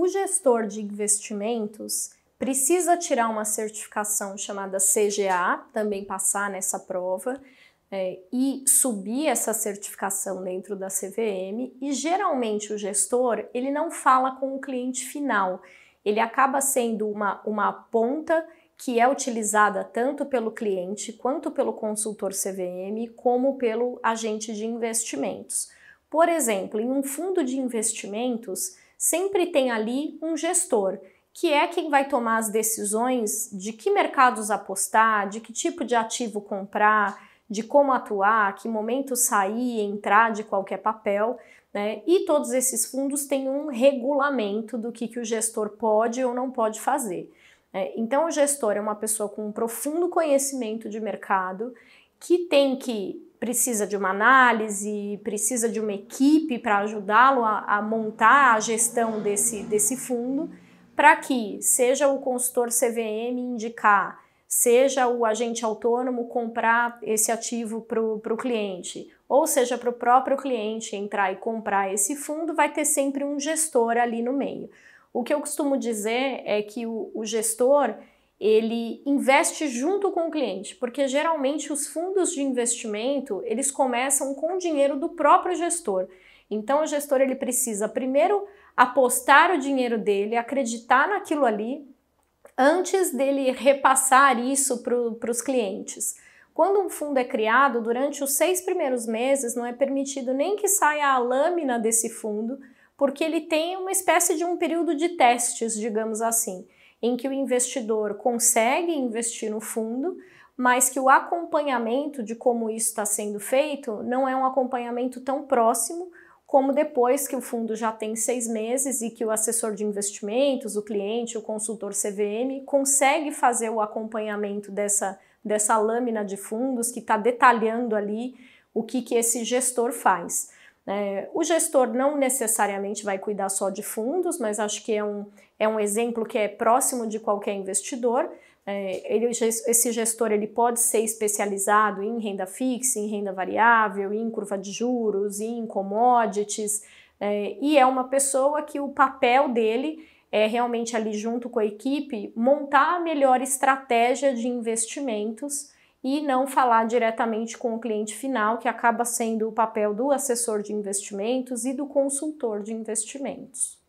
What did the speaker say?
o gestor de investimentos precisa tirar uma certificação chamada CGA, também passar nessa prova, é, e subir essa certificação dentro da CVM. E geralmente o gestor ele não fala com o cliente final, ele acaba sendo uma, uma ponta que é utilizada tanto pelo cliente quanto pelo consultor CVM, como pelo agente de investimentos. Por exemplo, em um fundo de investimentos, sempre tem ali um gestor que é quem vai tomar as decisões de que mercados apostar, de que tipo de ativo comprar, de como atuar, que momento sair, entrar de qualquer papel. Né? E todos esses fundos têm um regulamento do que, que o gestor pode ou não pode fazer. Né? Então, o gestor é uma pessoa com um profundo conhecimento de mercado que tem que precisa de uma análise, precisa de uma equipe para ajudá-lo a, a montar a gestão desse, desse fundo para que seja o consultor CVM indicar, seja o agente autônomo comprar esse ativo para o cliente, ou seja, para o próprio cliente entrar e comprar esse fundo, vai ter sempre um gestor ali no meio. O que eu costumo dizer é que o, o gestor ele investe junto com o cliente, porque geralmente os fundos de investimento eles começam com o dinheiro do próprio gestor. Então o gestor ele precisa primeiro apostar o dinheiro dele, acreditar naquilo ali, antes dele repassar isso para os clientes. Quando um fundo é criado, durante os seis primeiros meses não é permitido nem que saia a lâmina desse fundo, porque ele tem uma espécie de um período de testes, digamos assim, em que o investidor consegue investir no fundo, mas que o acompanhamento de como isso está sendo feito não é um acompanhamento tão próximo como depois que o fundo já tem seis meses e que o assessor de investimentos, o cliente, o consultor CVM consegue fazer o acompanhamento dessa, dessa lâmina de fundos que está detalhando ali o que, que esse gestor faz. É, o gestor não necessariamente vai cuidar só de fundos, mas acho que é um, é um exemplo que é próximo de qualquer investidor. É, ele, esse gestor ele pode ser especializado em renda fixa, em renda variável, em curva de juros, em commodities, é, e é uma pessoa que o papel dele é realmente ali junto com a equipe montar a melhor estratégia de investimentos e não falar diretamente com o cliente final, que acaba sendo o papel do assessor de investimentos e do consultor de investimentos.